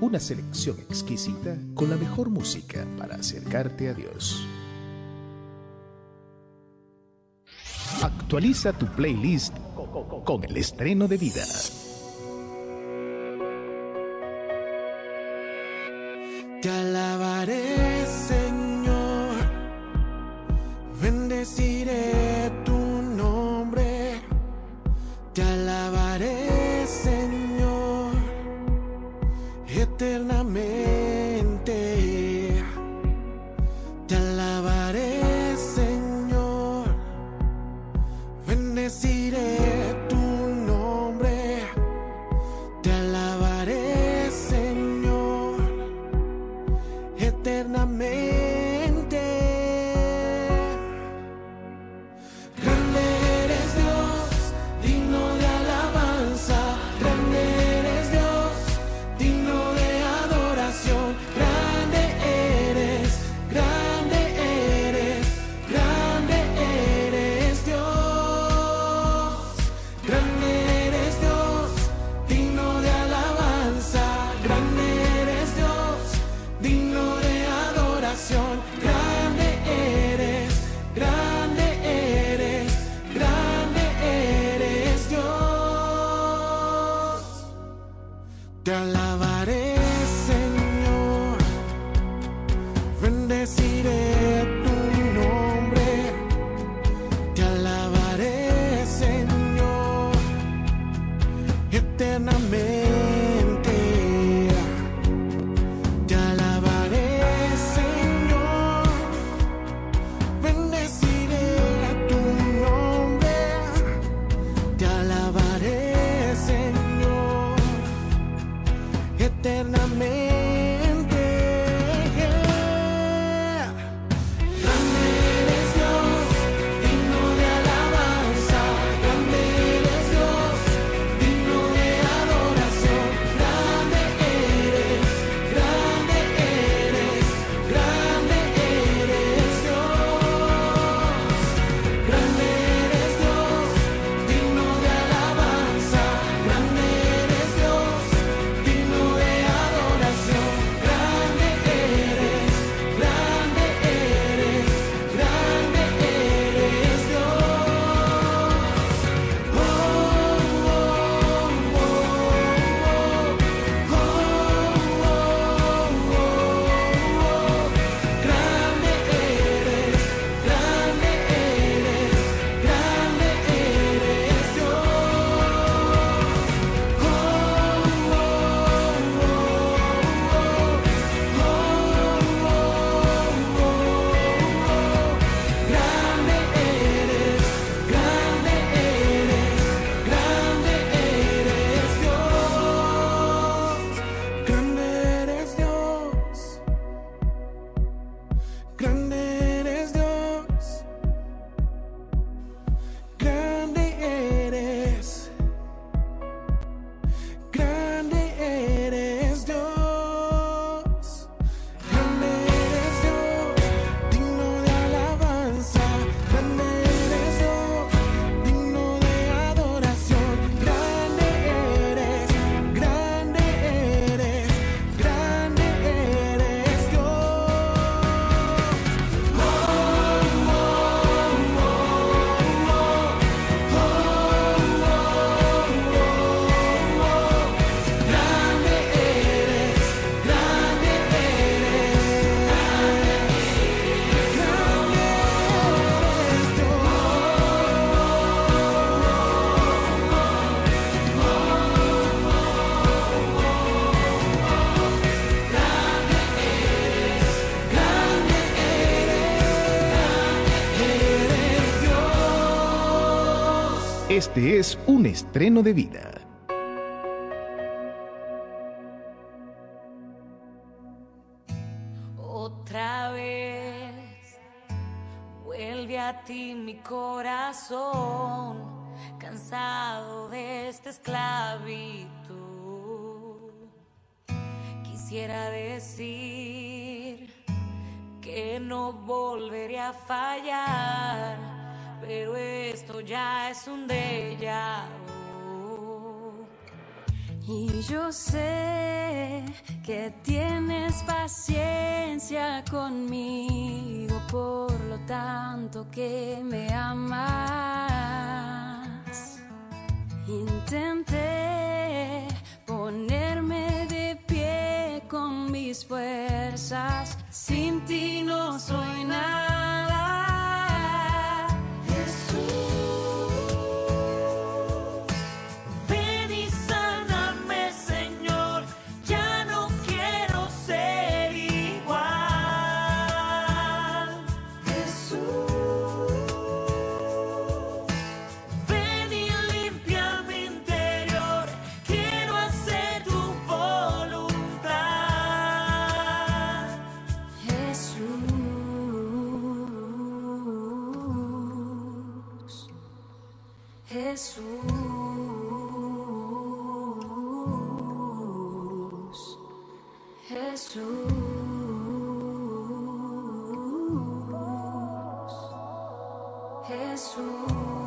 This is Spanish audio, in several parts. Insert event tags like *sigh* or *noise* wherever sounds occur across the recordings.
Una selección exquisita con la mejor música para acercarte a Dios. Actualiza tu playlist con el estreno de vida. Este es un estreno de vida. Otra vez vuelve a ti mi corazón, cansado de esta esclavitud. Quisiera decir que no volveré a fallar pero esto ya es un déjà. Y yo sé que tienes paciencia conmigo, por lo tanto que me amas. Intenté ponerme de pie con mis fuerzas, sin ti no soy nada. Jesús.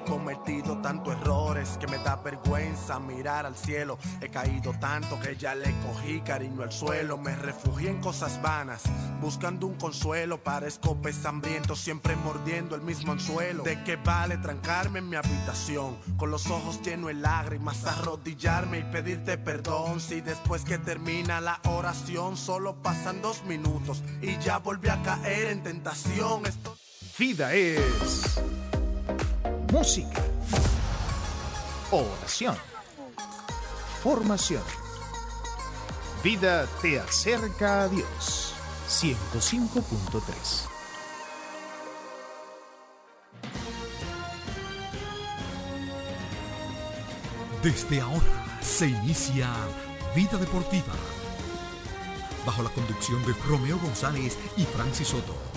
He cometido tantos errores que me da vergüenza mirar al cielo. He caído tanto que ya le cogí cariño al suelo. Me refugié en cosas vanas, buscando un consuelo. Parezco pez hambriento, siempre mordiendo el mismo anzuelo. ¿De qué vale trancarme en mi habitación? Con los ojos llenos de lágrimas, arrodillarme y pedirte perdón. Si después que termina la oración solo pasan dos minutos y ya volví a caer en tentación. Estoy Vida es música, oración, formación. Vida te acerca a Dios. 105.3 Desde ahora se inicia Vida Deportiva. Bajo la conducción de Romeo González y Francis Soto.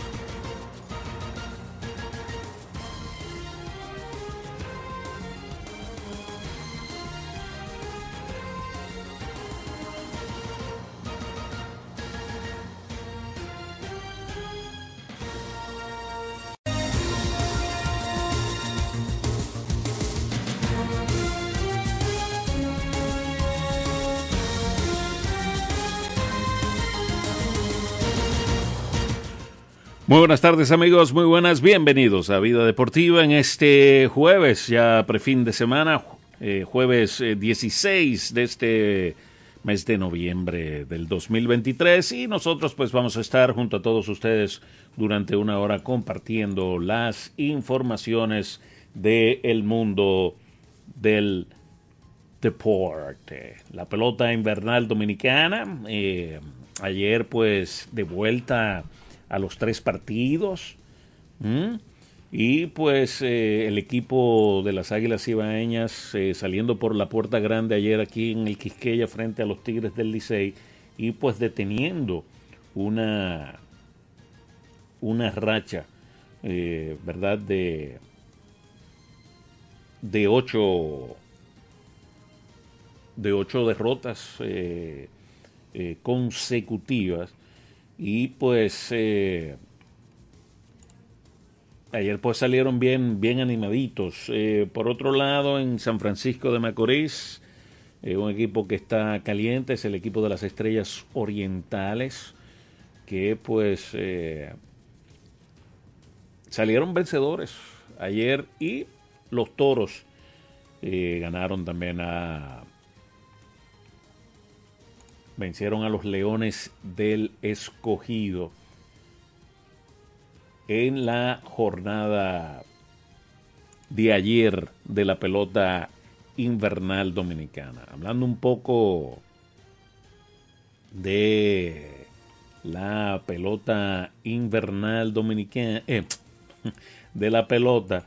Muy buenas tardes amigos, muy buenas, bienvenidos a Vida Deportiva en este jueves, ya prefin de semana, eh, jueves eh, 16 de este mes de noviembre del 2023 y nosotros pues vamos a estar junto a todos ustedes durante una hora compartiendo las informaciones del mundo del deporte. La pelota invernal dominicana, eh, ayer pues de vuelta a los tres partidos. Y pues eh, el equipo de las Águilas Ibaeñas eh, saliendo por la puerta grande ayer aquí en el Quisqueya frente a los Tigres del Licey y pues deteniendo una, una racha, eh, ¿verdad? De, de ocho de ocho derrotas eh, consecutivas y pues eh, ayer pues salieron bien bien animaditos. Eh, por otro lado en San Francisco de Macorís eh, un equipo que está caliente es el equipo de las Estrellas Orientales que pues salieron vencedores ayer y los Toros ganaron también a vencieron a los Leones del Escogido en la jornada de ayer de la pelota invernal dominicana. Hablando un poco de la pelota invernal dominicana, eh, *laughs* de la pelota,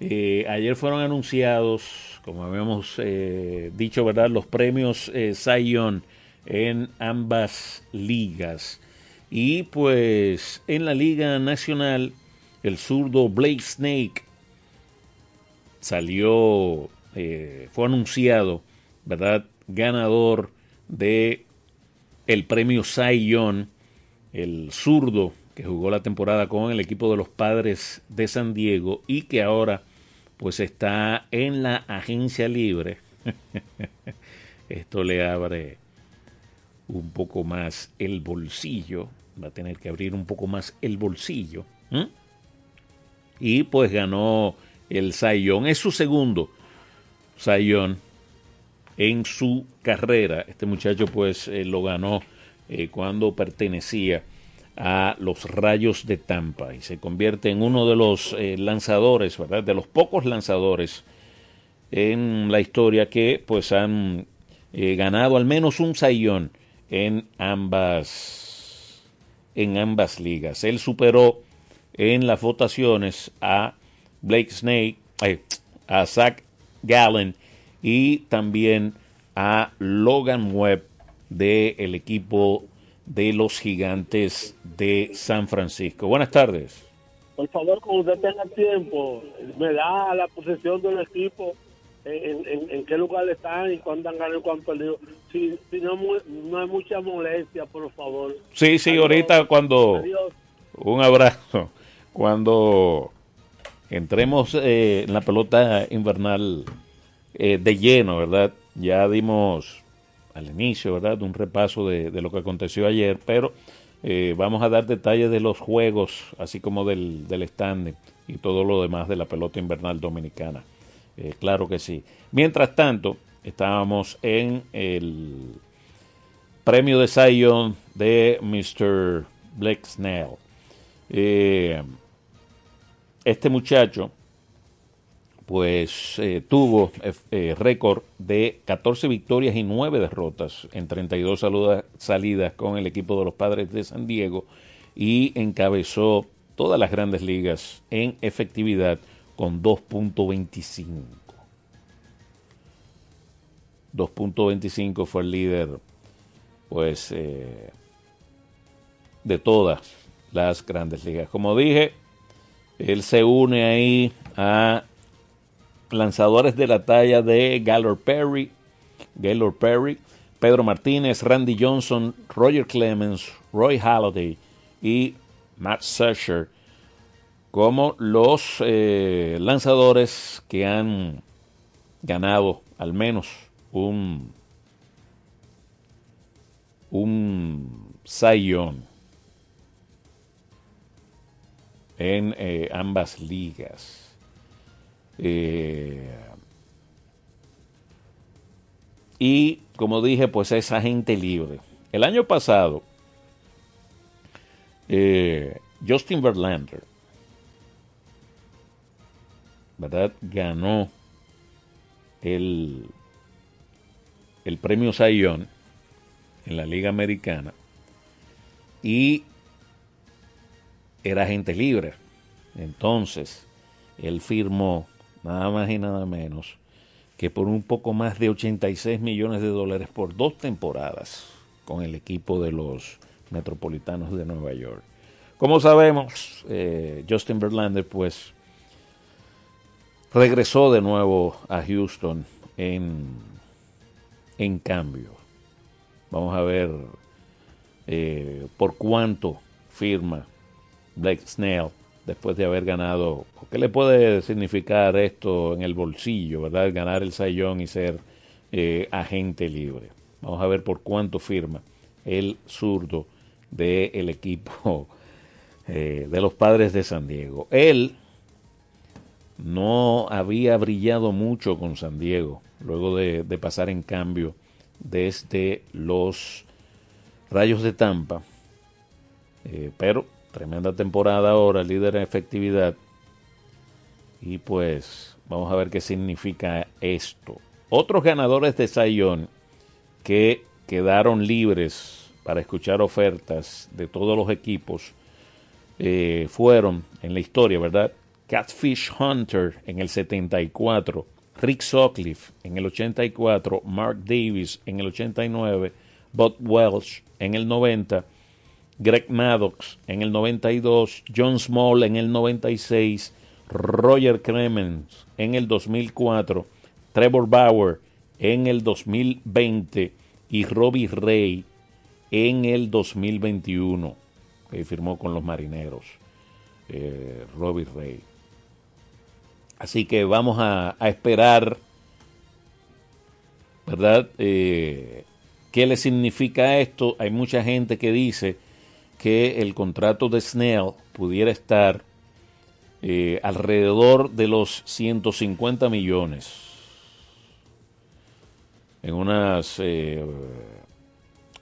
eh, ayer fueron anunciados, como habíamos eh, dicho, ¿verdad? Los premios Zion en ambas ligas. Y pues en la Liga Nacional, el zurdo Blake Snake salió, eh, fue anunciado, ¿verdad? Ganador de el premio Cy Young, el zurdo que jugó la temporada con el equipo de los Padres de San Diego y que ahora pues está en la agencia libre. *laughs* Esto le abre un poco más el bolsillo, va a tener que abrir un poco más el bolsillo. Y pues ganó el Sayón, es su segundo Sayón en su carrera. Este muchacho pues eh, lo ganó eh, cuando pertenecía a los Rayos de Tampa y se convierte en uno de los eh, lanzadores, ¿verdad? De los pocos lanzadores en la historia que pues han ganado al menos un sayón en ambas en ambas ligas. Él superó en las votaciones a Blake Snake, eh, a Zach Gallen y también a Logan Webb del equipo de los gigantes de San Francisco. Buenas tardes. Por favor, cuando usted tenga tiempo, me da la posición del equipo, en, en- en qué lugar están y cuándo han ganado y cuándo han perdido. Si, si no, no hay mucha molestia, por favor. Sí, sí, Adiós. ahorita cuando... Adiós. Un abrazo. Cuando entremos eh, en la pelota invernal eh, de lleno, ¿verdad? Ya dimos al inicio, ¿verdad? Un repaso de, de lo que aconteció ayer, pero eh, vamos a dar detalles de los juegos, así como del, del stand y todo lo demás de la pelota invernal dominicana. Eh, claro que sí. Mientras tanto, estábamos en el premio de Zion de Mr. Blake Snell. Eh, este muchacho, pues eh, tuvo récord de 14 victorias y 9 derrotas en 32 saluda- salidas con el equipo de los Padres de San Diego y encabezó todas las grandes ligas en efectividad con 2.25. 2.25 fue el líder, pues, eh, de todas las grandes ligas. Como dije, él se une ahí a lanzadores de la talla de Gaylord Perry, Gaylord Perry, Pedro Martínez, Randy Johnson, Roger Clemens, Roy Halladay y Matt Scherzer como los eh, lanzadores que han ganado al menos un un en eh, ambas ligas. Eh, y como dije, pues es agente libre. El año pasado, eh, Justin Verlander, ¿verdad? Ganó el, el premio Young en la Liga Americana y era agente libre. Entonces, él firmó nada más y nada menos que por un poco más de 86 millones de dólares por dos temporadas con el equipo de los Metropolitanos de Nueva York. Como sabemos, eh, Justin Verlander pues regresó de nuevo a Houston en, en cambio. Vamos a ver eh, por cuánto firma Blake Snell después de haber ganado. ¿Qué le puede significar esto en el bolsillo, verdad? Ganar el sayón y ser eh, agente libre. Vamos a ver por cuánto firma el zurdo del equipo *laughs* eh, de los padres de San Diego. Él no había brillado mucho con San Diego luego de, pasar en cambio desde los Rayos de Tampa. Eh, pero tremenda temporada ahora, líder en efectividad. Y pues vamos a ver qué significa esto. Otros ganadores de Sayón que quedaron libres para escuchar ofertas de todos los equipos eh, fueron en la historia, ¿verdad? Catfish Hunter en el 74, Rick Sutcliffe en el 84, Mark Davis en el 89, Bob Welch en el 90, Greg Maddox en el 92, John Small en el 96, Roger Clemens en el 2004, Trevor Bauer en el 2020 y Robbie Ray en el 2021, que firmó con los marineros. Eh, Robbie Ray. Así que vamos a, esperar, ¿verdad? Eh, ¿Qué le significa esto? Hay mucha gente que dice que el contrato de Snell pudiera estar eh, alrededor de los 150 millones en unas eh,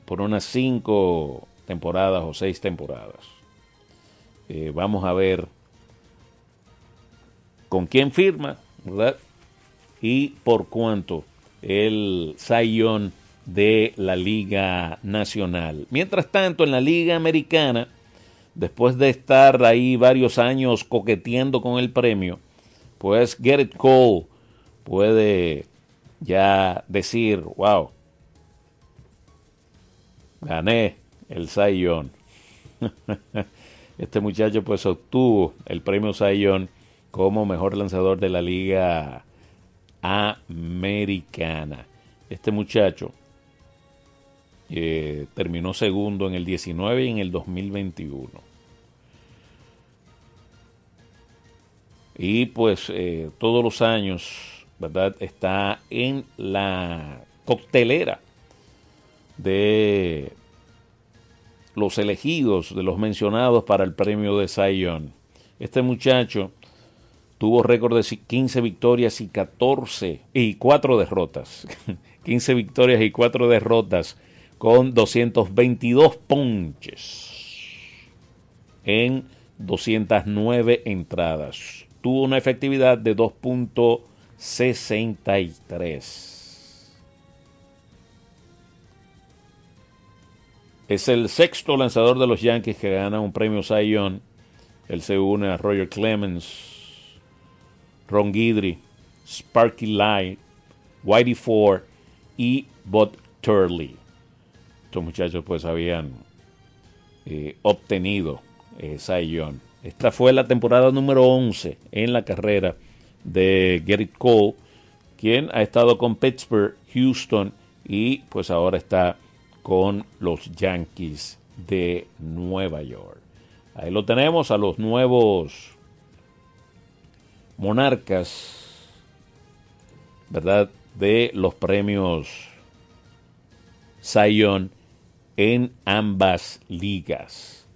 por unas cinco temporadas o seis temporadas. Vamos a ver con quién firma, ¿verdad? Y por cuánto el Zion de la Liga Nacional. Mientras tanto, en la Liga Americana, después de estar ahí varios años coqueteando con el premio, pues Garrett Cole puede ya decir, wow, gané el Zion. *laughs* Este muchacho pues obtuvo el premio Zion como mejor lanzador de la liga americana. Este muchacho eh, terminó segundo en el 19 y en el 2021. Y pues eh, todos los años, ¿verdad? Está en la coctelera de los elegidos, de los mencionados para el premio de Zion. Este muchacho tuvo récord de 15 victorias y 14 y 4 derrotas. *laughs* 15 victorias y 4 derrotas con 222 ponches en 209 entradas. Tuvo una efectividad de 2.63. Es el sexto lanzador de los Yankees que gana un premio Cy Young. Él se une a Roger Clemens, Ron Guidry, Sparky Light, Whitey Ford y Bud Turley. Estos muchachos pues habían eh, obtenido eh, Young. Esta fue la temporada número 11 en la carrera de Gerrit Cole, quien ha estado con Pittsburgh, Houston y pues ahora está con los Yankees de Nueva York. Ahí lo tenemos a los nuevos monarcas, ¿verdad? De los premios Zion en ambas ligas.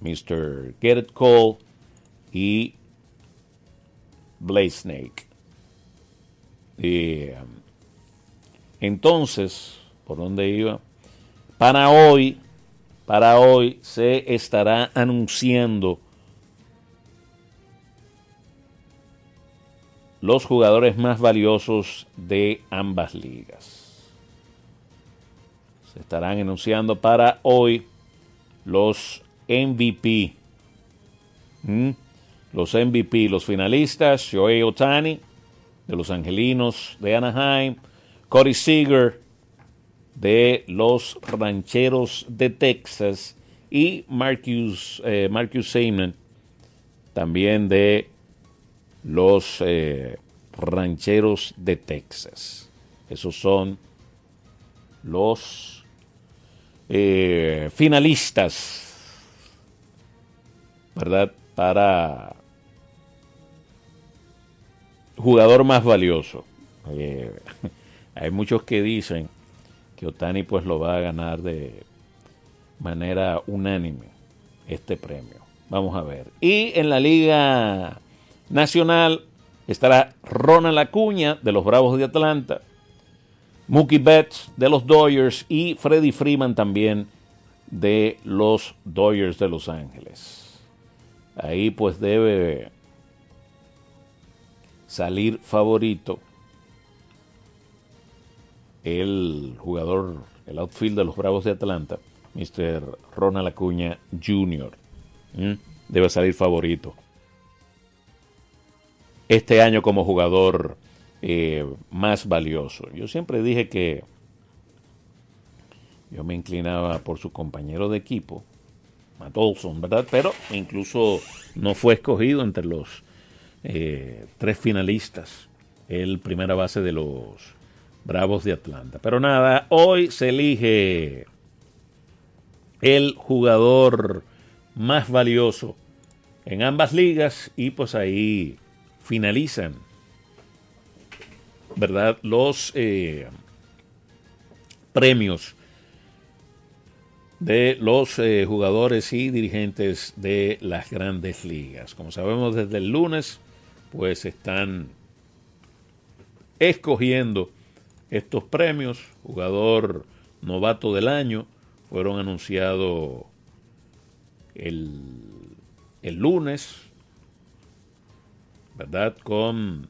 Mr. Garrett Cole y Blaze Snake. Eh, entonces, ¿por dónde iba? Para hoy, para hoy se estará anunciando los jugadores más valiosos de ambas ligas. Se estarán anunciando para hoy los MVP. ¿Mm? Los MVP, los finalistas, Shohei Otani de los Angelinos de Anaheim, Cody Seager de los Rancheros de Texas y Marcus, eh, Marcus Seaman también de los eh, Rancheros de Texas. Esos son los eh, finalistas, ¿verdad? Para jugador más valioso. Eh, *laughs* hay muchos que dicen que Otani pues lo va a ganar de manera unánime este premio. Vamos a ver. Y en la Liga Nacional estará Ronald Acuña de los Bravos de Atlanta, Mookie Betts de los Dodgers y Freddie Freeman también de los Dodgers de Los Ángeles. Ahí pues debe salir favorito el jugador, el outfield de los Bravos de Atlanta, Mr. Ronald Acuña Jr. Debe salir favorito. Este año como jugador eh, más valioso. Yo siempre dije que yo me inclinaba por su compañero de equipo, Matt Olson, ¿verdad? Pero incluso no fue escogido entre los eh, tres finalistas, el primera base de los Bravos de Atlanta. Pero nada, hoy se elige el jugador más valioso en ambas ligas y pues ahí finalizan, ¿verdad? Los eh, premios de los eh, jugadores y dirigentes de las grandes ligas. Como sabemos desde el lunes, pues están escogiendo estos premios. Jugador novato del año fueron anunciados el, el lunes, Con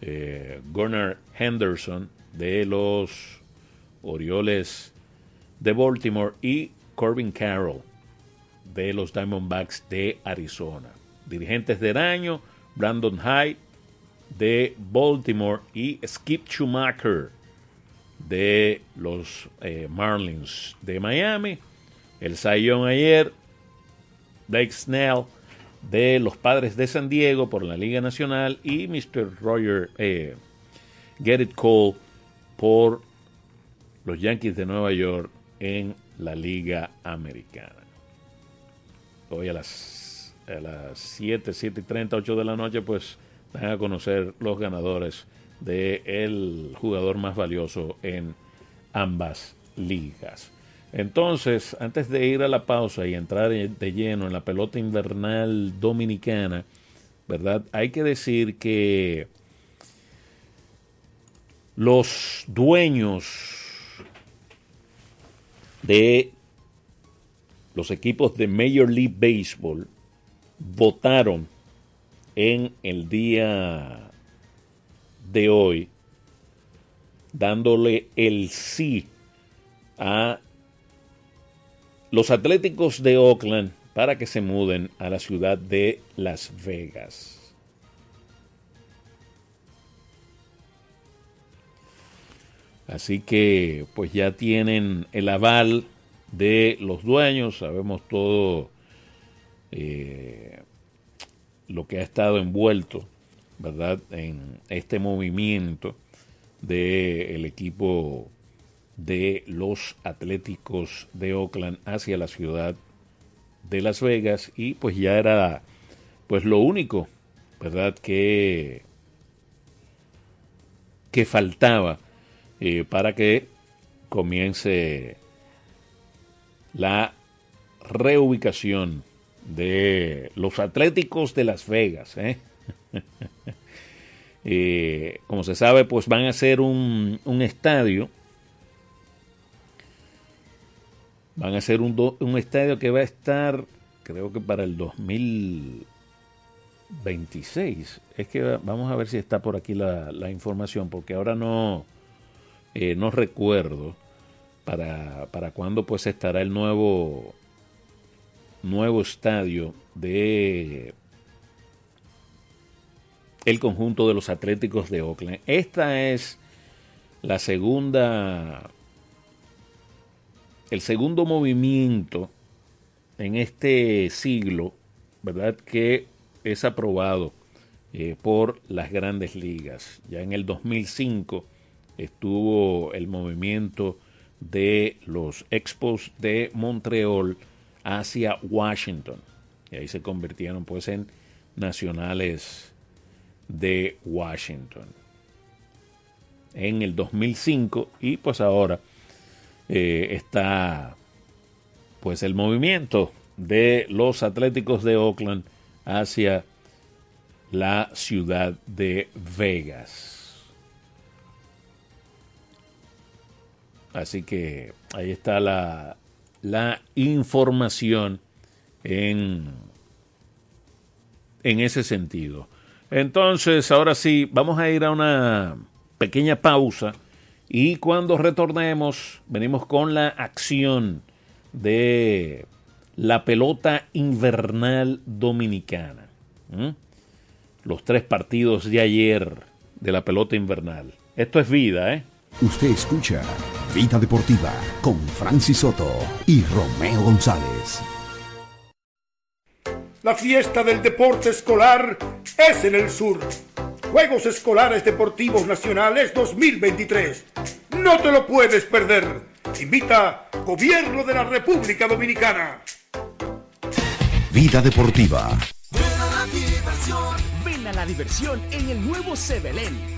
eh, Gunnar Henderson de los Orioles de Baltimore y Corbin Carroll de los Diamondbacks de Arizona. Dirigentes del año, Brandon Hyde de Baltimore y Skip Schumacher de los eh, Marlins de Miami. El Sayón ayer, Blake Snell de los Padres de San Diego por la Liga Nacional y Mr. Roger eh, Get Cole por los Yankees de Nueva York en la Liga Americana. Hoy a las, a las 7, 7 y 30, 8 de la noche, pues van a conocer los ganadores del el jugador más valioso en ambas ligas. Entonces, antes de ir a la pausa y entrar de lleno en la pelota invernal dominicana, ¿verdad? Hay que decir que los dueños de los equipos de Major League Baseball votaron en el día de hoy dándole el sí a los Atléticos de Oakland para que se muden a la ciudad de Las Vegas. Así que pues ya tienen el aval de los dueños, sabemos todo eh, lo que ha estado envuelto, ¿verdad? En este movimiento del equipo de los Atléticos de Oakland hacia la ciudad de Las Vegas y pues ya era pues lo único, ¿verdad? Que que faltaba eh, para que comience la reubicación de los Atléticos de Las Vegas. ¿eh? *laughs* Eh, como se sabe, pues van a ser un, un estadio. Van a ser un, un, estadio que va a estar, creo que para el 2026. Es que vamos a ver si está por aquí la, información, porque ahora no, eh, no recuerdo para, para cuándo pues estará el nuevo nuevo estadio de el conjunto de los Atléticos de Oakland. Esta es la segunda el segundo movimiento en este siglo, ¿verdad? Que es aprobado eh, por las grandes ligas. Ya en el 2005 estuvo el movimiento de los Expos de Montreal hacia Washington. Y ahí se convirtieron pues en nacionales de Washington. En el 2005 y pues ahora eh, está pues el movimiento de los Atléticos de Oakland hacia la ciudad de Vegas. Así que ahí está la, la información en, en ese sentido. Entonces, ahora sí, vamos a ir a una pequeña pausa y cuando retornemos, venimos con la acción de la pelota invernal dominicana. ¿Mm? Los tres partidos de ayer de la pelota invernal. Esto es vida, ¿eh? Usted escucha Vida Deportiva con Francis Soto y Romeo González. La fiesta del deporte escolar es en el sur. Juegos Escolares Deportivos Nacionales 2023. No te lo puedes perder. Invita Gobierno de la República Dominicana. Vida deportiva. Ven a la diversión en el nuevo Sebelén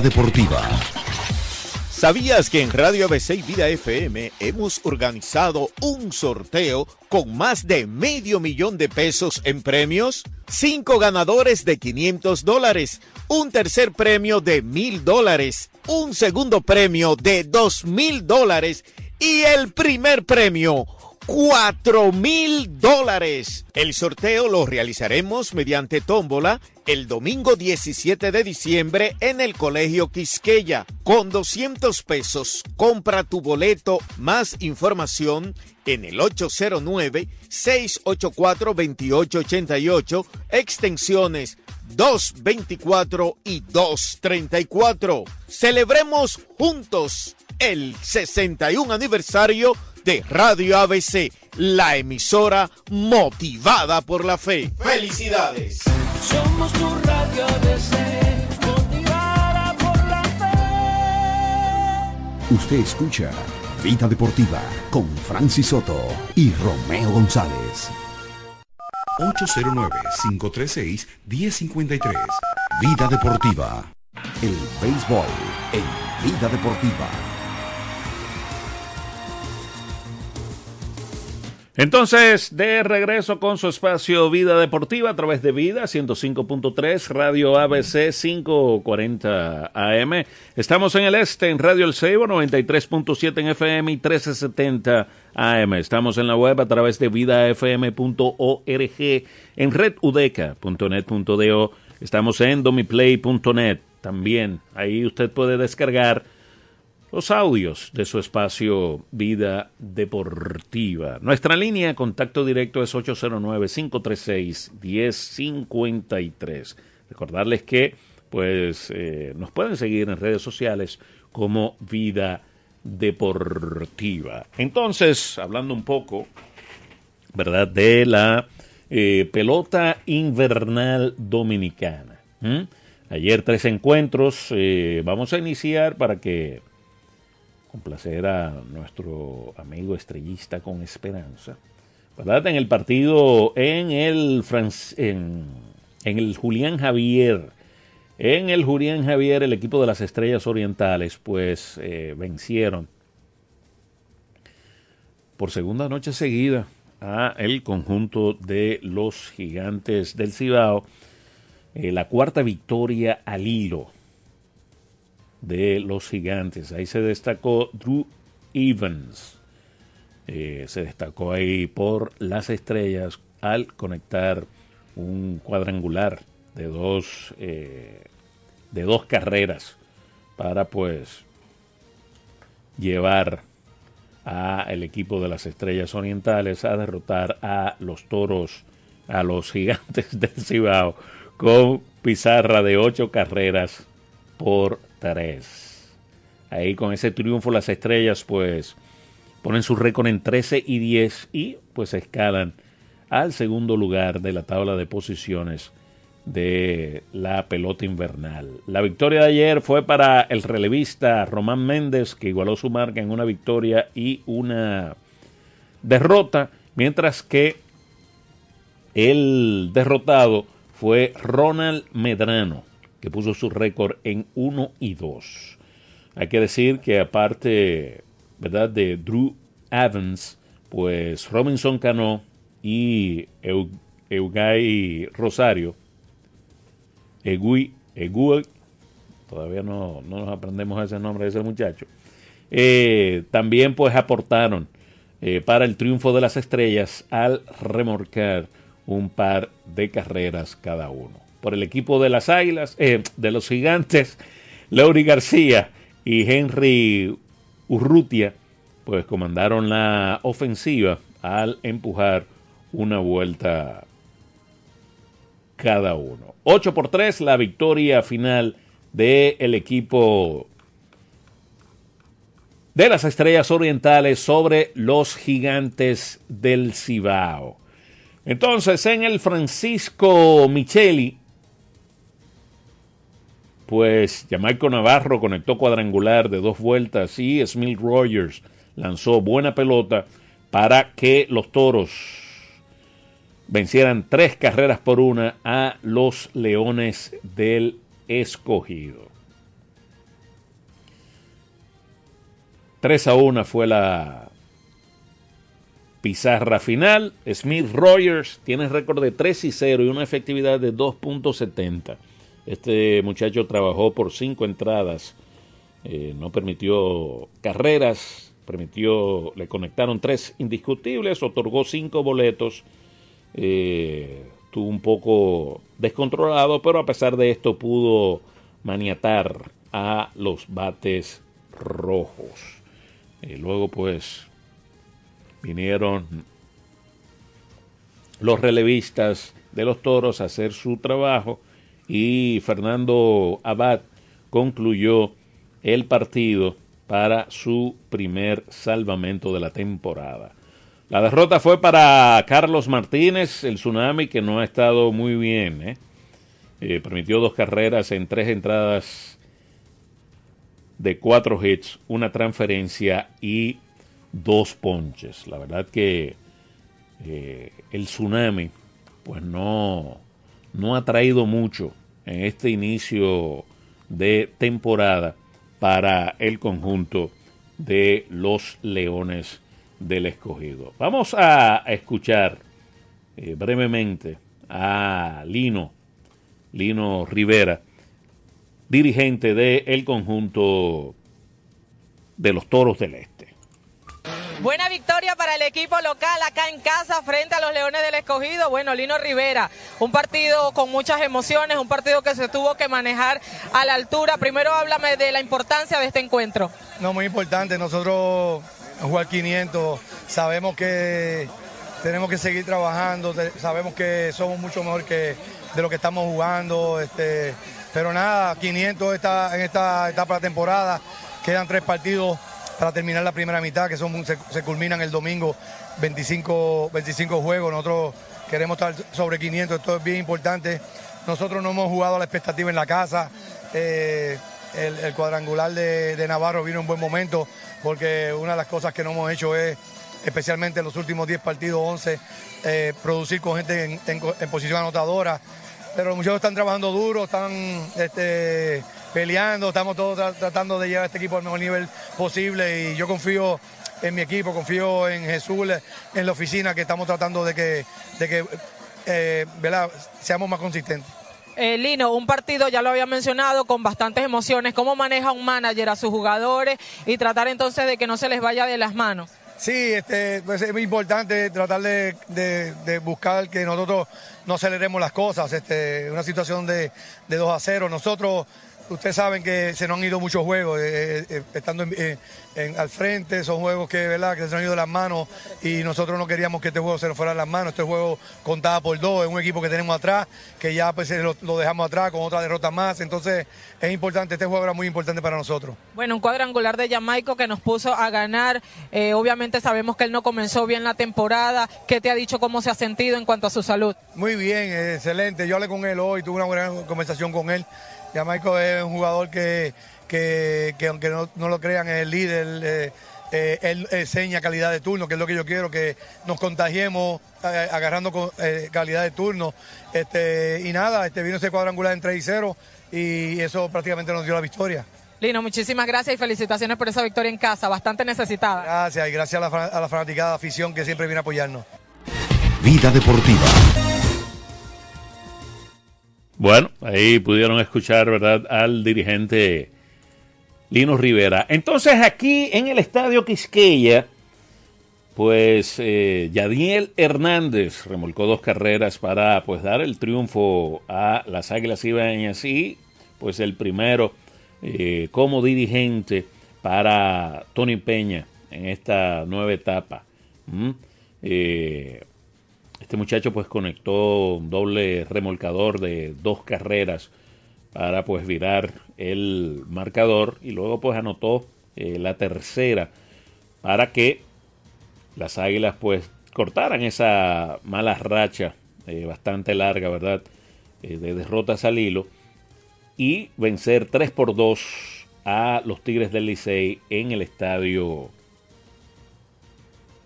Deportiva. ¿Sabías que en Radio ABC Vida FM hemos organizado un sorteo con más de medio millón de pesos en premios? Cinco ganadores de 500 dólares, un tercer premio de mil dólares, un segundo premio de dos mil dólares y el primer premio 4 mil dólares. El sorteo lo realizaremos mediante tómbola el domingo 17 de diciembre en el Colegio Quisqueya. Con 200 pesos, compra tu boleto. Más información en el 809-684-2888, extensiones 224 y 234. Celebremos juntos el 61 aniversario de Radio ABC, la emisora motivada por la fe. ¡Felicidades! Somos tu radio ABC, motivada por la fe. Usted escucha Vida Deportiva con Francis Soto y Romeo González. 809-536-1053. Vida Deportiva. El béisbol en Vida Deportiva. Entonces, de regreso con su espacio Vida Deportiva a través de Vida 105.3, Radio ABC 540 AM. Estamos en el este, en Radio El Seibo 93.7 en FM y 1370 AM. Estamos en la web a través de vidafm.org, en redudeca.net.do. Estamos en domiplay.net también. Ahí usted puede descargar los audios de su espacio Vida Deportiva. Nuestra línea de contacto directo es 809-536-1053. Recordarles que pues eh, nos pueden seguir en redes sociales como Vida Deportiva. Entonces, hablando un poco, ¿verdad? De la eh, pelota invernal dominicana. Ayer tres encuentros. Eh, vamos a iniciar para que complacer a nuestro amigo estrellista con esperanza. ¿Verdad? En el partido en el, Franc en, en el Julián Javier. En el Julián Javier, el equipo de las Estrellas Orientales, pues eh, vencieron por segunda noche seguida a el conjunto de los gigantes del Cibao. Eh, la cuarta victoria al hilo de los gigantes. Ahí se destacó Drew Evans. Eh, se destacó ahí por las estrellas al conectar un cuadrangular de dos, eh, de dos carreras para pues llevar a el equipo de las estrellas orientales a derrotar a los toros, a los gigantes *laughs* del Cibao con pizarra de ocho carreras por tres. Ahí con ese triunfo las estrellas pues ponen su récord en 13 y 10 y pues escalan al segundo lugar de la tabla de posiciones de la pelota invernal. La victoria de ayer fue para el relevista Román Méndez que igualó su marca en una victoria y una derrota, mientras que el derrotado fue Ronald Medrano que puso su récord en 1 y 2. Hay que decir que aparte, ¿verdad? De Drew Evans, pues Robinson Cano y Eugay Rosario, Egui, Egui, todavía no, no nos aprendemos ese nombre de ese muchacho, eh, también pues aportaron eh, para el triunfo de las estrellas al remorcar un par de carreras cada uno. Por el equipo de las Águilas, eh, de los Gigantes, Leury García y Henry Urrutia, pues comandaron la ofensiva al empujar una vuelta cada uno. 8 por 3 la victoria final del equipo de las Estrellas Orientales sobre los Gigantes del Cibao. Entonces, en el Francisco Micheli, pues Jamaico Navarro conectó cuadrangular de dos vueltas y Smith Rogers lanzó buena pelota para que los toros vencieran tres carreras por una a los Leones del Escogido. 3 a 1 fue la pizarra final. Smith Rogers tiene récord de 3 y 0 y una efectividad de 2.70. Este muchacho trabajó por 5 entradas, eh, no permitió carreras, permitió, le conectaron 3 indiscutibles, otorgó 5 boletos. Eh, estuvo un poco descontrolado, pero a pesar de esto pudo maniatar a los bates rojos. Y luego pues vinieron los relevistas de los toros a hacer su trabajo y Fernando Abad concluyó el partido para su primer salvamento de la temporada. La derrota fue para Carlos Martínez, el tsunami que no ha estado muy bien. ¿eh? Eh, permitió dos carreras en tres entradas de cuatro hits, una transferencia y dos ponches. La verdad que eh, el tsunami pues no, no ha traído mucho en este inicio de temporada para el conjunto de los Leones del Escogido. Vamos a escuchar eh, brevemente a Lino, Lino Rivera, dirigente del conjunto de los Toros del Este. Buena victoria para el equipo local acá en casa frente a los Leones del Escogido. Bueno, Lino Rivera, un partido con muchas emociones, un partido que se tuvo que manejar a la altura. Primero háblame de la importancia de este encuentro. No, muy importante. Nosotros jugar 500, sabemos que tenemos que seguir trabajando, sabemos que somos mucho mejor que de lo que estamos jugando. Este, pero nada, 500 está en esta etapa de temporada. Quedan tres partidos para terminar la primera mitad, que son, se, culminan el domingo, 25, 25 juegos. Nosotros queremos estar sobre 500, esto es bien importante. Nosotros no hemos jugado a la expectativa en la casa. Eh, el, cuadrangular de, Navarro vino en buen momento, porque una de las cosas que no hemos hecho es, especialmente en los últimos 10 partidos, 11, eh, producir con gente en posición anotadora pero los muchachos están trabajando duro, están este, peleando, estamos todos tratando de llevar a este equipo al mejor nivel posible y yo confío en mi equipo, confío en Jesús, en la oficina, que estamos tratando de que, de que eh, seamos más consistentes. Eh, Lino, un partido, ya lo había mencionado, con bastantes emociones. ¿Cómo maneja un manager a sus jugadores y tratar entonces de que no se les vaya de las manos? Sí, este, pues es muy importante tratar de, buscar que nosotros no aceleremos las cosas. Este, una situación de, de 2 a 0. Nosotros Ustedes saben que se nos han ido muchos juegos, eh, eh, eh, estando en, al frente, son juegos que, ¿verdad? que se nos han ido de las manos y nosotros no queríamos que este juego se nos fuera de las manos. Este juego contaba por dos, es un equipo que tenemos atrás, que ya pues, lo, dejamos atrás con otra derrota más. Entonces es importante, este juego era muy importante para nosotros. Bueno, un cuadrangular de Jamaico que nos puso a ganar. obviamente sabemos que él no comenzó bien la temporada. ¿Qué te ha dicho cómo se ha sentido en cuanto a su salud? Muy bien, excelente. Yo hablé con él hoy, tuve una buena conversación con él. Jamaico es un jugador que, que, aunque no, lo crean, es el líder. Eh, eh, él enseña calidad de turno, que es lo que yo quiero, que nos contagiemos eh, agarrando con, calidad de turno. Este, y nada, este vino ese cuadrangular en 3 y 0 y eso prácticamente nos dio la victoria. Lino, muchísimas gracias y felicitaciones por esa victoria en casa, bastante necesitada. Gracias y gracias a la, a la fanaticada afición que siempre viene a apoyarnos. Vida Deportiva. Bueno, ahí pudieron escuchar, ¿verdad?, al dirigente Lino Rivera. Entonces aquí en el Estadio Quisqueya, pues eh, Yadiel Hernández remolcó dos carreras para pues dar el triunfo a las Águilas Ibaeñas y pues el primero eh, como dirigente para Tony Peña en esta nueva etapa. ¿Mm? Eh, este muchacho pues conectó un doble remolcador de dos carreras para pues virar el marcador y luego pues anotó eh, la tercera para que las águilas pues cortaran esa mala racha eh, bastante larga, ¿verdad? de derrotas al hilo y vencer 3 por 2 a los Tigres del Licey en el estadio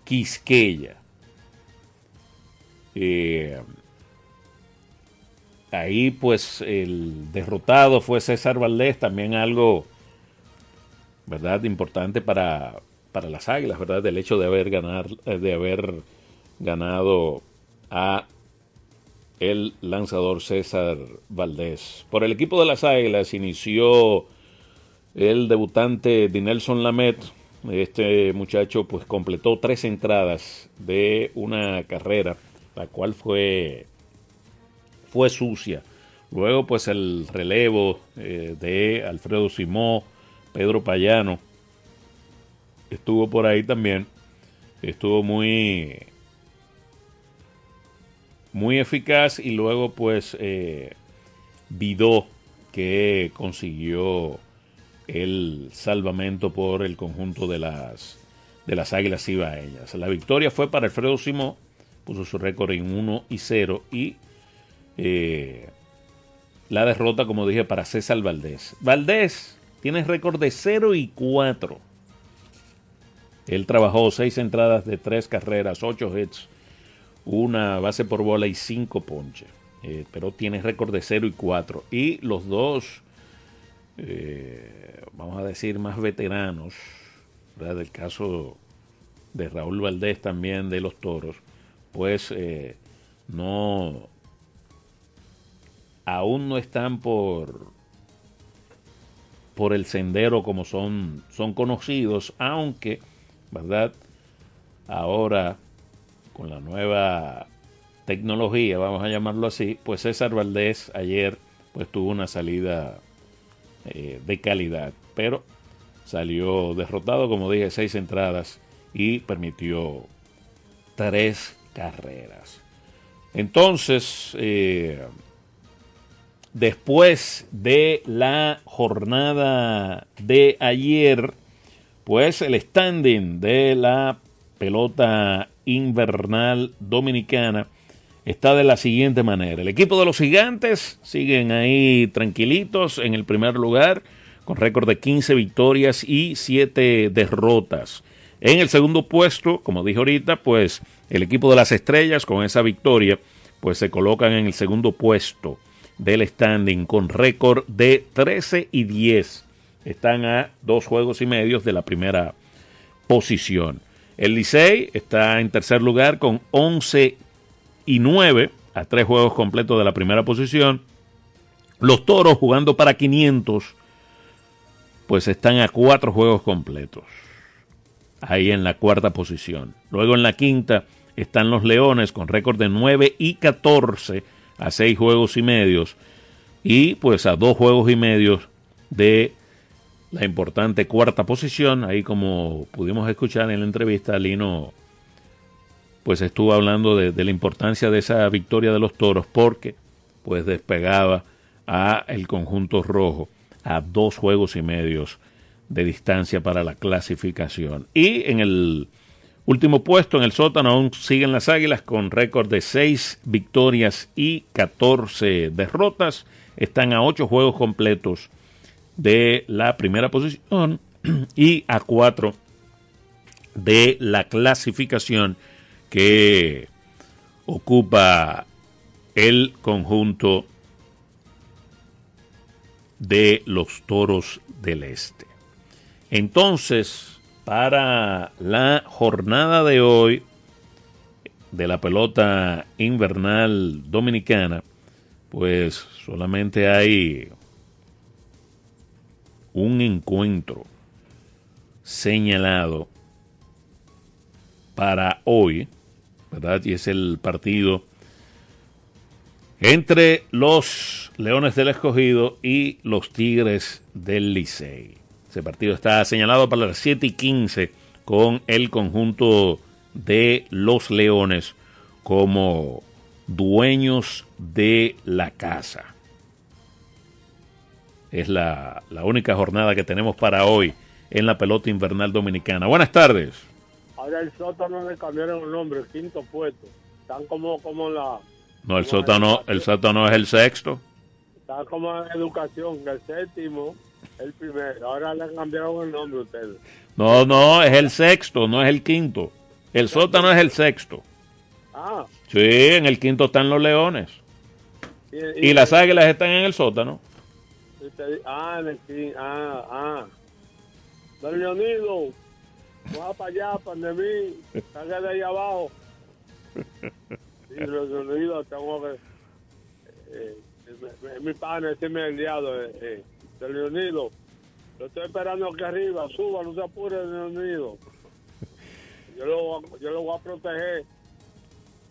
Quisqueya. Eh, ahí pues el derrotado fue César Valdés, también algo, ¿verdad? Importante para, para las Águilas, ¿verdad? Del hecho de haber, ganar, de haber ganado a el lanzador César Valdés. Por el equipo de las Águilas inició el debutante Dinelson Lamet. Este muchacho pues completó tres entradas de una carrera la cual fue, fue sucia. Luego, pues el relevo eh, de Alfredo Simó, Pedro Payano, estuvo por ahí también. Estuvo muy, muy eficaz y luego pues eh, Vidó que consiguió el salvamento por el conjunto de las de las Águilas Ibaeñas. La victoria fue para Alfredo Simó puso su récord en 1 y 0 y eh, la derrota, como dije, para César Valdés. Valdés tiene récord de 0 y 4. Él trabajó 6 entradas de 3 carreras, 8 hits, una base por bola y 5 ponches. Eh, pero tiene récord de 0 y 4. Y los dos, eh, vamos a decir, más veteranos, del caso de Raúl Valdés también de los Toros, pues eh, no aún no están por por el sendero como son son conocidos aunque verdad ahora con la nueva tecnología vamos a llamarlo así pues César Valdés ayer pues tuvo una salida eh, de calidad pero salió derrotado como dije seis entradas y permitió tres carreras. Entonces, eh, después de la jornada de ayer, pues el standing de la pelota invernal dominicana está de la siguiente manera. El equipo de los gigantes siguen ahí tranquilitos en el primer lugar con récord de 15 victorias y 7 derrotas. En el segundo puesto, como dije ahorita, pues el equipo de las estrellas con esa victoria, pues se colocan en el segundo puesto del standing con récord de 13 y 10. Están a dos juegos y medios de la primera posición. El Licey está en tercer lugar con 11 y 9 a tres juegos completos de la primera posición. Los Toros jugando para 500 pues están a cuatro juegos completos ahí en la cuarta posición. Luego en la quinta están los Leones con récord de 9 y 14 a 6 juegos y medios y pues a 2 juegos y medios de la importante cuarta posición. Ahí como pudimos escuchar en la entrevista, Lino pues estuvo hablando de, de la importancia de esa victoria de los Toros porque pues despegaba a el conjunto rojo a dos juegos y medios de distancia para la clasificación. Y en el último puesto, en el sótano, aún siguen las Águilas con récord de 6 victorias y 14 derrotas. Están a 8 juegos completos de la primera posición *clears throat* y a 4 de la clasificación que ocupa el conjunto de los Toros del Este. Entonces, para la jornada de hoy de la pelota invernal dominicana, pues solamente hay un encuentro señalado para hoy, ¿verdad? Y es el partido entre los Leones del Escogido y los Tigres del Licey. Ese partido está señalado para las 7 y 15 con el conjunto de los Leones como dueños de la casa. Es la, la única jornada que tenemos para hoy en la pelota invernal dominicana. Buenas tardes. Ahora el sótano le cambiaron el nombre, el quinto puesto. Están como, como la... No, el sótano, el sótano es el sexto. Están como en educación, el séptimo, el primero. Ahora le cambiaron el nombre a ustedes. No, no, es el sexto, no es el quinto. El sótano es el sexto. Ah, Sí, en el quinto están los leones. Y las águilas están en el sótano. y ah, en el quin- ah, ah. Don Leonido, va para allá, para de mí, salga de ahí abajo. *laughs* Sí, Leonido, tengo que... Eh, eh, mi padre, ese me el diablo, eh, eh, Don Leonido. Lo estoy esperando aquí arriba, suba, no se apure, Leonido. Yo lo, voy a- yo lo voy a proteger.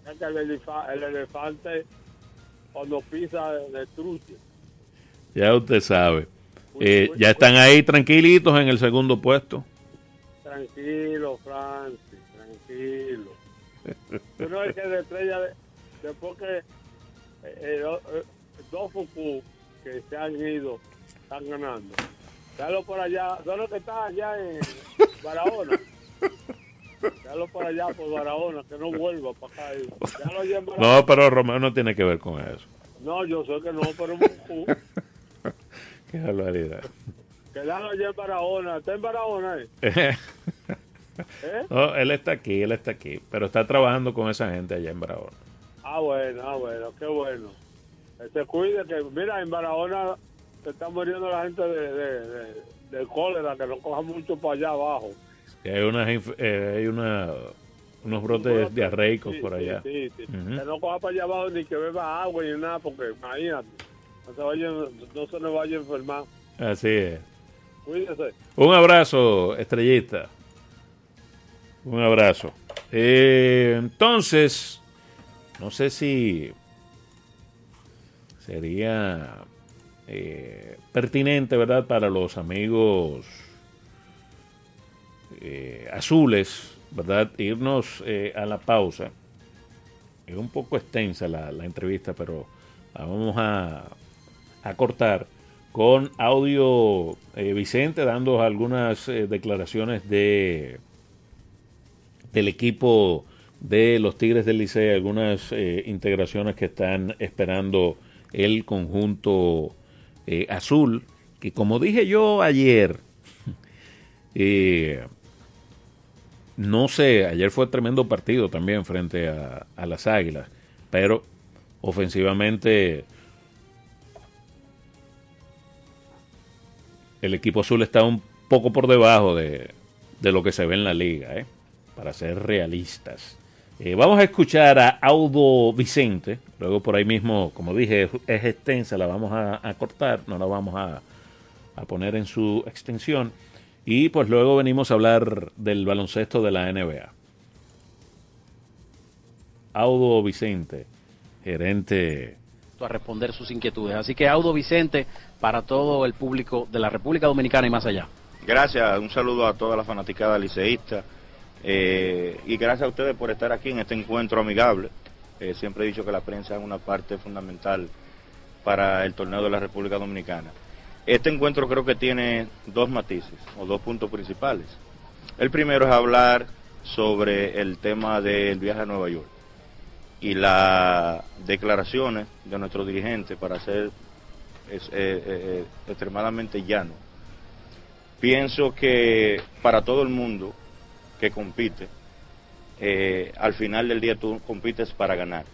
Es que el, elefante, cuando pisa, destruye. Ya usted sabe. Eh, ya están ahí tranquilitos en el segundo puesto. Tranquilo, Francis, tranquilo. *laughs* Tú no es que de estrella, de- después que eh, eh, dos Fuku que se han ido, están ganando. Dalo por allá, ¿dónde que está? Allá en Barahona. Dalo por allá, por Barahona, que no vuelva para acá. Déjalo allá en Barahona. No, pero Romeo no tiene que ver con eso. No, yo sé que no, pero. *laughs* Qué barbaridad. Quedalo allá en Barahona. ¿Está en Barahona? Eh? *laughs* ¿Eh? No, él está aquí, él está aquí, pero está trabajando con esa gente allá en Barahona. Ah, bueno, ah, bueno, qué bueno. Se cuide, que mira, en Barahona se está muriendo la gente de, de, cólera, que no coja mucho para allá abajo. Que hay, unas eh, hay una, unos brotes diarreicos Sí, por allá. Sí, sí. Que no coja para allá abajo ni que beba agua ni nada, porque imagínate, no se, vaya, no se le vaya a enfermar. Así es. Cuídese. Un abrazo, estrellista. Un abrazo. Eh, entonces, no sé si sería eh, pertinente, ¿verdad?, para los amigos eh, azules, ¿verdad?, irnos eh, a la pausa. Es un poco extensa la, entrevista, pero la vamos a, cortar con audio Vicente dando algunas declaraciones de del equipo de los Tigres del Liceo, algunas integraciones que están esperando el conjunto eh, azul, que como dije yo ayer, *laughs* eh, no sé, ayer fue tremendo partido también frente a, las Águilas, pero ofensivamente el equipo azul está un poco por debajo de, de lo que se ve en la liga, ¿eh? para ser realistas. Eh, vamos a escuchar a Audo Vicente, luego por ahí mismo, como dije, es, extensa, la vamos a, a cortar, no la vamos a, a poner en su extensión. Y pues luego venimos a hablar del baloncesto de la NBA. Audo Vicente, gerente a responder sus inquietudes. Así que Audo Vicente para todo el público de la República Dominicana y más allá. Gracias, un saludo a toda la fanaticada liceísta eh, y gracias a ustedes por estar aquí en este encuentro amigable. Eh, siempre he dicho que la prensa es una parte fundamental para el torneo de la República Dominicana. Este encuentro creo que tiene dos matices o dos puntos principales. El primero es hablar sobre el tema del viaje a Nueva York y las declaraciones de nuestro dirigente para ser eh, extremadamente llano. Pienso que para todo el mundo que compite, eh, al final del día tú compites para ganar,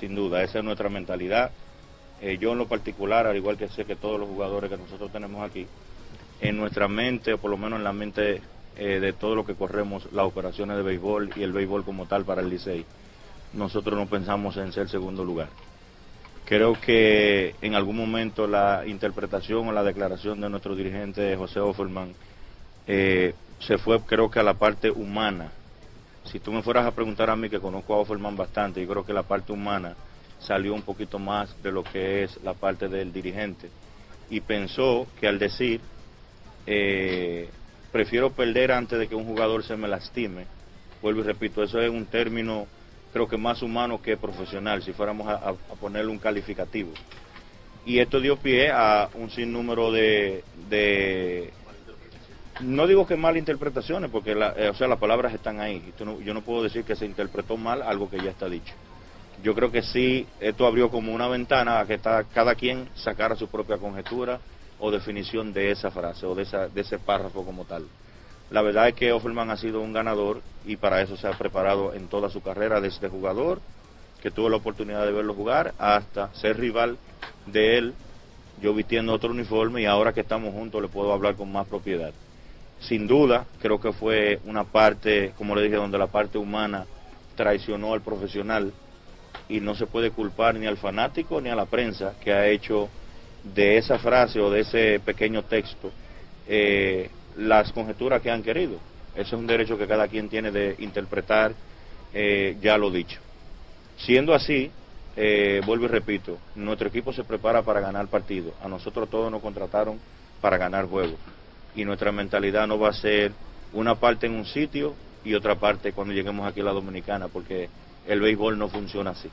sin duda, esa es nuestra mentalidad. Eh, yo en lo particular, al igual que sé que todos los jugadores que nosotros tenemos aquí, en nuestra mente, o por lo menos en la mente eh, de todo lo que corremos, las operaciones de béisbol y el béisbol como tal para el Licey, nosotros no pensamos en ser segundo lugar. Creo que en algún momento la interpretación o la declaración de nuestro dirigente José Offerman eh, se fue creo que a la parte humana. Si tú me fueras a preguntar a mí que conozco a Offerman bastante, yo creo que la parte humana salió un poquito más de lo que es la parte del dirigente y pensó que al decir eh, prefiero perder antes de que un jugador se me lastime, vuelvo y repito, eso es un término creo que más humano que profesional, si fuéramos a, ponerle un calificativo. Y esto dio pie a un sinnúmero de, de no digo que malinterpretaciones, porque la, eh, o sea, las palabras están ahí. Yo no puedo decir que se interpretó mal algo que ya está dicho. Yo creo que sí, esto abrió como una ventana a que cada quien sacara su propia conjetura o definición de esa frase o de, esa, de ese párrafo como tal. La verdad es que Offerman ha sido un ganador y para eso se ha preparado en toda su carrera desde jugador, que tuvo la oportunidad de verlo jugar, hasta ser rival de él, yo vistiendo otro uniforme y ahora que estamos juntos le puedo hablar con más propiedad. Sin duda, creo que fue una parte, como le dije, donde la parte humana traicionó al profesional y no se puede culpar ni al fanático ni a la prensa que ha hecho de esa frase o de ese pequeño texto eh, las conjeturas que han querido. Ese es un derecho que cada quien tiene de interpretar eh, ya lo dicho. Siendo así, eh, vuelvo y repito, nuestro equipo se prepara para ganar partidos. A nosotros todos nos contrataron para ganar juegos. Y nuestra mentalidad no va a ser una parte en un sitio y otra parte cuando lleguemos aquí a la Dominicana, porque el béisbol no funciona así.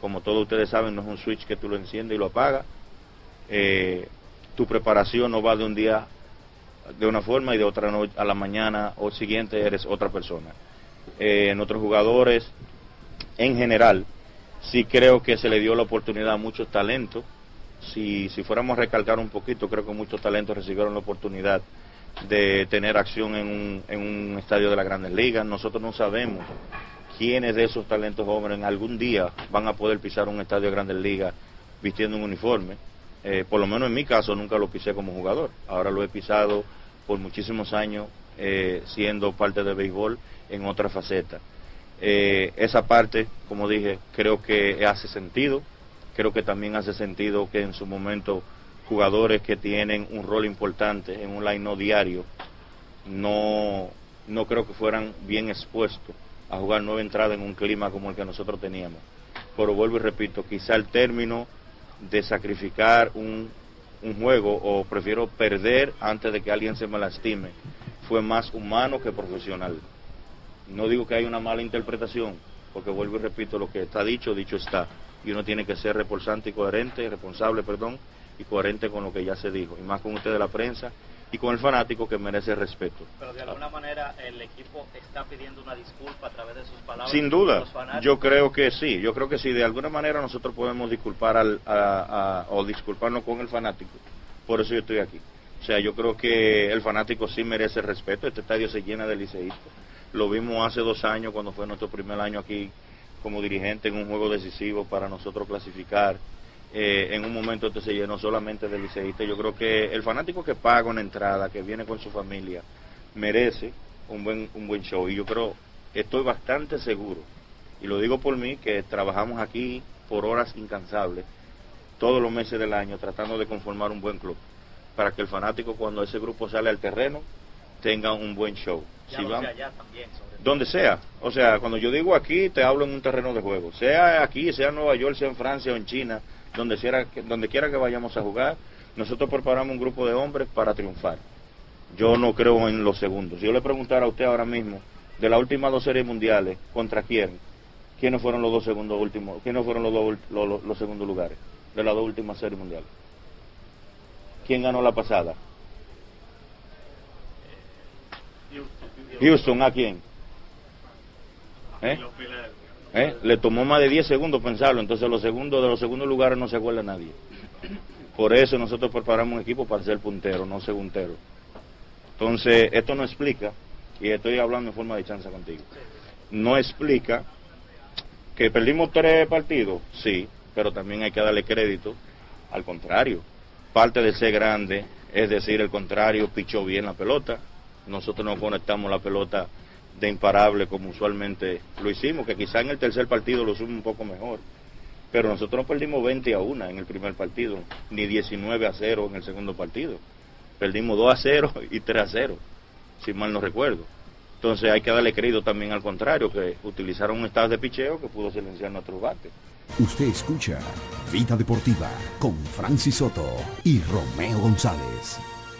Como todos ustedes saben, no es un switch que tú lo enciendes y lo apagas. Eh, tu preparación no va de un día de una forma y de otra no, a la mañana o siguiente eres otra persona. Eh, nuestros jugadores, en general, sí creo que se le dio la oportunidad a muchos talentos. Si, fuéramos a recalcar un poquito, creo que muchos talentos recibieron la oportunidad de tener acción en un, estadio de las grandes ligas. Nosotros no sabemos quiénes de esos talentos jóvenes algún día van a poder pisar un estadio de grandes ligas vistiendo un uniforme. Eh, por lo menos en mi caso nunca lo pisé como jugador. Ahora lo he pisado por muchísimos años eh, siendo parte del béisbol en otra faceta. Eh, esa parte, como dije, creo que hace sentido. Creo que también hace sentido que en su momento jugadores que tienen un rol importante en un line no diario no, no creo que fueran bien expuestos a jugar nueva entrada en un clima como el que nosotros teníamos. Pero vuelvo y repito, quizá el término de sacrificar un, un juego o prefiero perder antes de que alguien se me lastime fue más humano que profesional. No digo que haya una mala interpretación, porque vuelvo y repito, lo que está dicho, dicho está. Y uno tiene que ser responsable y coherente, responsable, perdón, y coherente con lo que ya se dijo. Y más con usted de la prensa y con el fanático que merece respeto. Pero de alguna manera el equipo está pidiendo una disculpa a través de sus palabras. Sin duda, yo creo que sí, yo creo que sí, de alguna manera nosotros podemos disculpar al, a- a- o disculparnos con el fanático, por eso yo estoy aquí. O sea, yo creo que el fanático sí merece respeto, este estadio se llena de liceístas, lo vimos hace dos años cuando fue nuestro primer año aquí como dirigente en un juego decisivo para nosotros clasificar. Eh, en un momento este se llenó solamente de liceístas. Yo creo que el fanático que paga una entrada, que viene con su familia, merece un buen, un buen show. Y yo creo, estoy bastante seguro, y lo digo por mí, que trabajamos aquí por horas incansables, todos los meses del año, tratando de conformar un buen club, para que el fanático cuando ese grupo sale al terreno tenga un buen show. Ya Si vamos- allá también, sobre donde sea. O sea, cuando yo digo aquí, te hablo en un terreno de juego. Sea aquí, sea en Nueva York, sea en Francia o en China, donde, quiera que, donde quiera que vayamos a jugar, nosotros preparamos un grupo de hombres para triunfar. Yo no creo en los segundos. Si yo le preguntara a usted ahora mismo, de las últimas dos series mundiales, ¿contra quién? ¿Quiénes fueron los dos segundos últimos? ¿Quiénes fueron los dos los, los- los segundos lugares de las dos últimas series mundiales? ¿Quién ganó la pasada? Houston, ¿a quién? ¿Eh? ¿Eh? Le tomó más de 10 segundos pensarlo, entonces los segundos de los segundos lugares no se acuerda nadie. Por eso nosotros preparamos un equipo para ser puntero, no segundero. Entonces, esto no explica, y estoy hablando en forma de chanza contigo, no explica que perdimos tres partidos, sí, pero también hay que darle crédito al contrario. Parte de ser grande, es decir, el contrario, pichó bien la pelota. Nosotros no conectamos la pelota de imparable como usualmente lo hicimos, que quizá en el tercer partido lo hicimos un poco mejor. pero nosotros no perdimos 20 a 1 en el primer partido, ni 19 a 0 en el segundo partido. Perdimos 2 a 0 *laughs* y 3 a 0, si mal no recuerdo. Entonces hay que darle crédito también al contrario, que utilizaron un estado de picheo que pudo silenciar nuestro bate. Usted escucha Vida Deportiva con Francis Soto y Romeo González.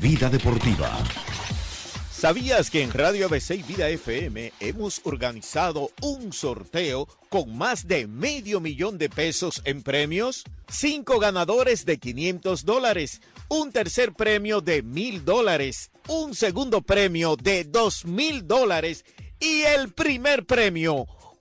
Vida Deportiva. ¿Sabías que en Radio ABC y Vida FM hemos organizado un sorteo con más de medio millón de pesos en premios? Cinco ganadores de 500 dólares, un tercer premio de mil dólares, un segundo premio de dos mil dólares y el primer premio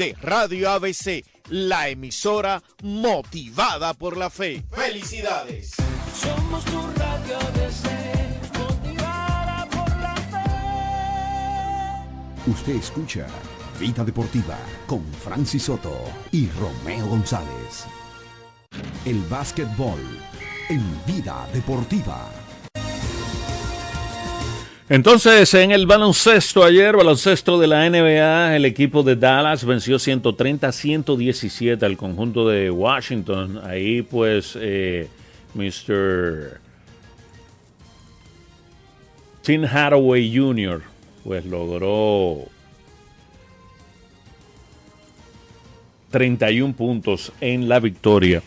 de Radio ABC, la emisora motivada por la fe. ¡Felicidades! Somos tu radio ABC, motivada por la fe. Usted escucha Vida Deportiva con Francis Soto y Romeo González. El básquetbol en Vida Deportiva. Entonces, en el baloncesto ayer, baloncesto de la NBA, el equipo de Dallas venció 130-117 al conjunto de Washington. Ahí pues eh, Mr. Tim Hathaway Jr. pues logró 31 puntos en la victoria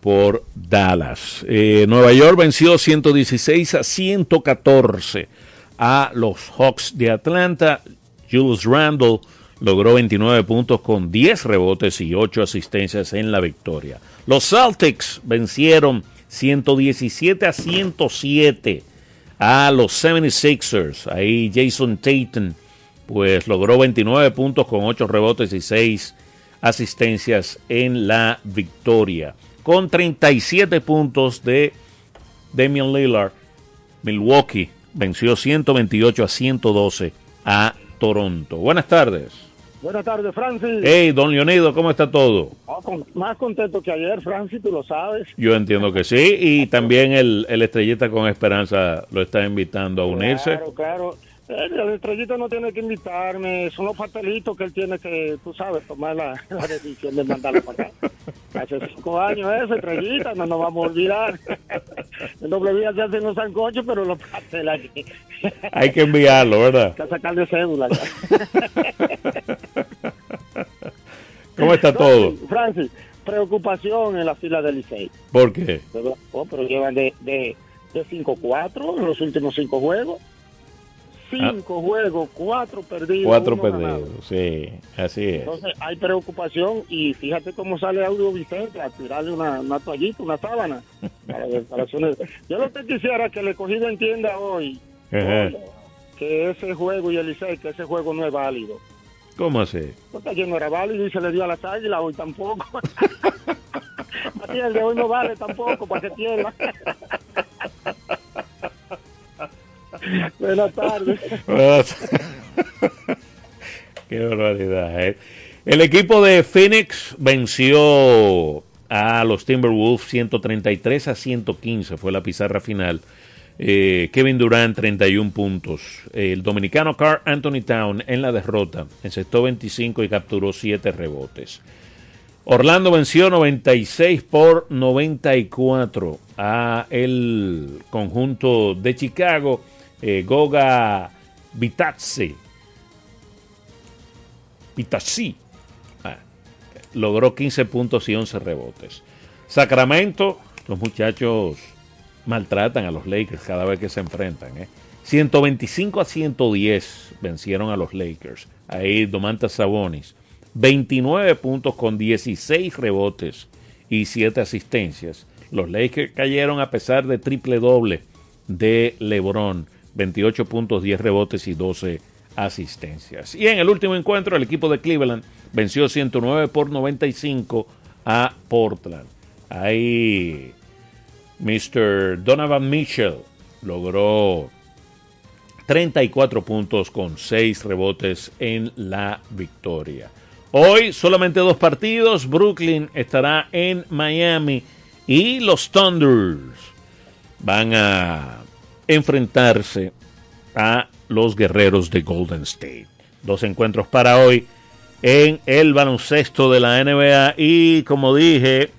por Dallas. Eh, Nueva York venció 116 a 114 a los Hawks de Atlanta. Julius Randle logró 29 puntos con 10 rebotes y 8 asistencias en la victoria. Los Celtics vencieron 117 a 107 a los 76ers. Ahí Jason Tatum pues logró 29 puntos con 8 rebotes y 6 asistencias en la victoria. Con 37 puntos de Damian Lillard, Milwaukee venció 128 a 112 a Toronto. Buenas tardes. Buenas tardes, Francis. Hey, don Leonido, ¿cómo está todo? Oh, con- más contento que ayer, Francis, tú lo sabes. Yo entiendo que sí, y también el, el Estrellita con Esperanza lo está invitando a unirse. Claro, claro. El estrellito no tiene que invitarme, son los papelitos que él tiene que, tú sabes, tomar la, *laughs* la decisión de mandarlo para acá. Hace cinco años eso, estrellita, no nos vamos a olvidar. *laughs* En doble vía se hacen los sancochos, pero los pasteles aquí. *laughs* Hay que enviarlo, ¿verdad? Hay que sacarle cédula. ¿Cómo está todo? Francis, preocupación en la fila del Licey. ¿Por qué? Pero, oh, pero llevan de, de, de 5-4 en los últimos cinco juegos. Cinco juegos, cuatro perdidos. Cuatro ganado. perdidos, sí, así es. Entonces hay preocupación y fíjate cómo sale Audio Vicente a tirarle una, una toallita, una sábana. las declaraciones. Yo lo que quisiera es que el escogido entienda hoy que ese juego y el Licey, que ese juego no es válido. ¿Cómo así? Porque ayer no era válido y se le dio a las águilas, hoy tampoco. *laughs* Matías, el de hoy no vale tampoco para que pierda. Buenas tardes. *laughs* Qué barbaridad. ¿eh? El equipo de Phoenix venció a los Timberwolves 133 a 115, fue la pizarra final. Eh, Kevin Durant 31 puntos. El dominicano Carl Anthony Town en la derrota encestó 25 y capturó 7 rebotes. Orlando venció 96 por 94 a el conjunto de Chicago. Eh, Goga Vitazzi Vitazzi ah, logró 15 puntos y 11 rebotes. Sacramento, los muchachos maltratan a los Lakers cada vez que se enfrentan. ¿eh? 125 a 110 vencieron a los Lakers. Ahí Domantas Sabonis. 29 puntos con 16 rebotes y 7 asistencias. Los Lakers cayeron a pesar de triple doble de LeBron. 28 puntos, 10 rebotes y 12 asistencias. Y en el último encuentro, el equipo de Cleveland venció 109 por 95 a Portland. Ahí Mr. Donovan Mitchell logró 34 puntos con 6 rebotes en la victoria. Hoy solamente dos partidos. Brooklyn estará en Miami y los Thunders van a enfrentarse a los guerreros de Golden State. Dos encuentros para hoy en el baloncesto de la NBA y como dije,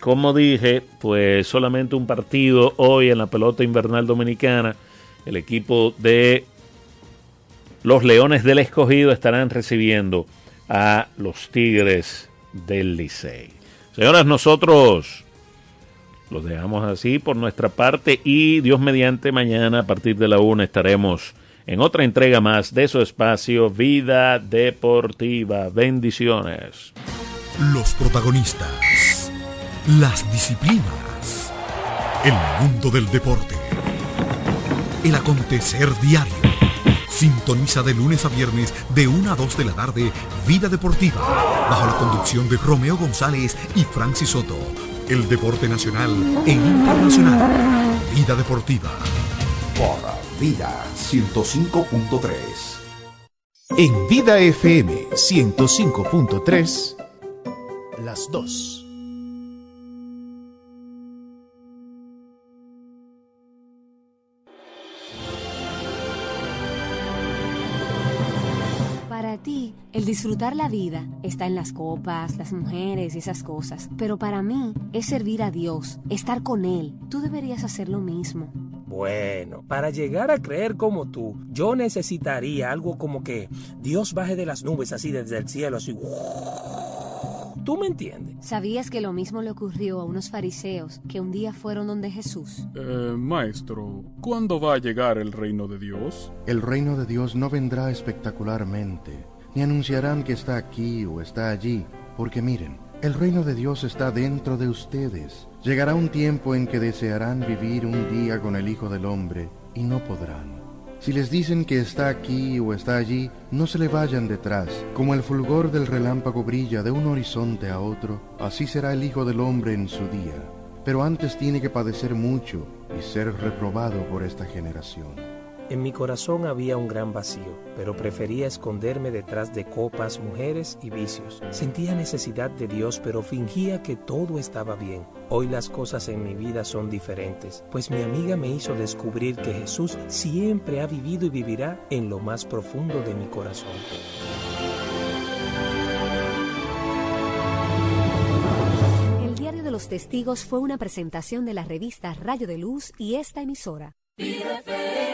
como dije, pues solamente un partido hoy en la pelota invernal dominicana. El equipo de los Leones del Escogido estarán recibiendo a los Tigres del Licey. Señoras, nosotros los dejamos así por nuestra parte y Dios mediante mañana a partir de la una estaremos en otra entrega más de su espacio Vida Deportiva. Bendiciones. Los protagonistas, las disciplinas, el mundo del deporte, el acontecer diario. Sintoniza de lunes a viernes de 1 a 2 de la tarde Vida Deportiva, bajo la conducción de Romeo González y Francis Soto. El deporte nacional e internacional. Vida Deportiva. Por Vida 105.3. En Vida FM 105.3, las 2. El disfrutar la vida está en las copas, las mujeres y esas cosas. Pero para mí es servir a Dios, estar con Él. Tú deberías hacer lo mismo. Bueno, para llegar a creer como tú, yo necesitaría algo como que Dios baje de las nubes así desde el cielo, así. ¿Tú me entiendes? ¿Sabías que lo mismo le ocurrió a unos fariseos que un día fueron donde Jesús? Eh, maestro, ¿cuándo va a llegar el reino de Dios? El reino de Dios no vendrá espectacularmente, ni anunciarán que está aquí o está allí, porque miren, el reino de Dios está dentro de ustedes. Llegará un tiempo en que desearán vivir un día con el Hijo del Hombre y no podrán. Si les dicen que está aquí o está allí, no se le vayan detrás. Como el fulgor del relámpago brilla de un horizonte a otro, así será el Hijo del Hombre en su día. Pero antes tiene que padecer mucho y ser reprobado por esta generación. En mi corazón había un gran vacío, pero prefería esconderme detrás de copas, mujeres y vicios. Sentía necesidad de Dios, pero fingía que todo estaba bien. Hoy las cosas en mi vida son diferentes, pues mi amiga me hizo descubrir que Jesús siempre ha vivido y vivirá en lo más profundo de mi corazón. El Diario de los Testigos fue una presentación de la revista Rayo de Luz y esta emisora.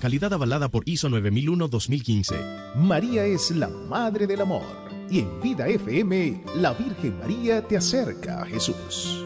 Calidad avalada por ISO 9001-2015. María es la madre del amor y en Vida FM, la Virgen María te acerca a Jesús.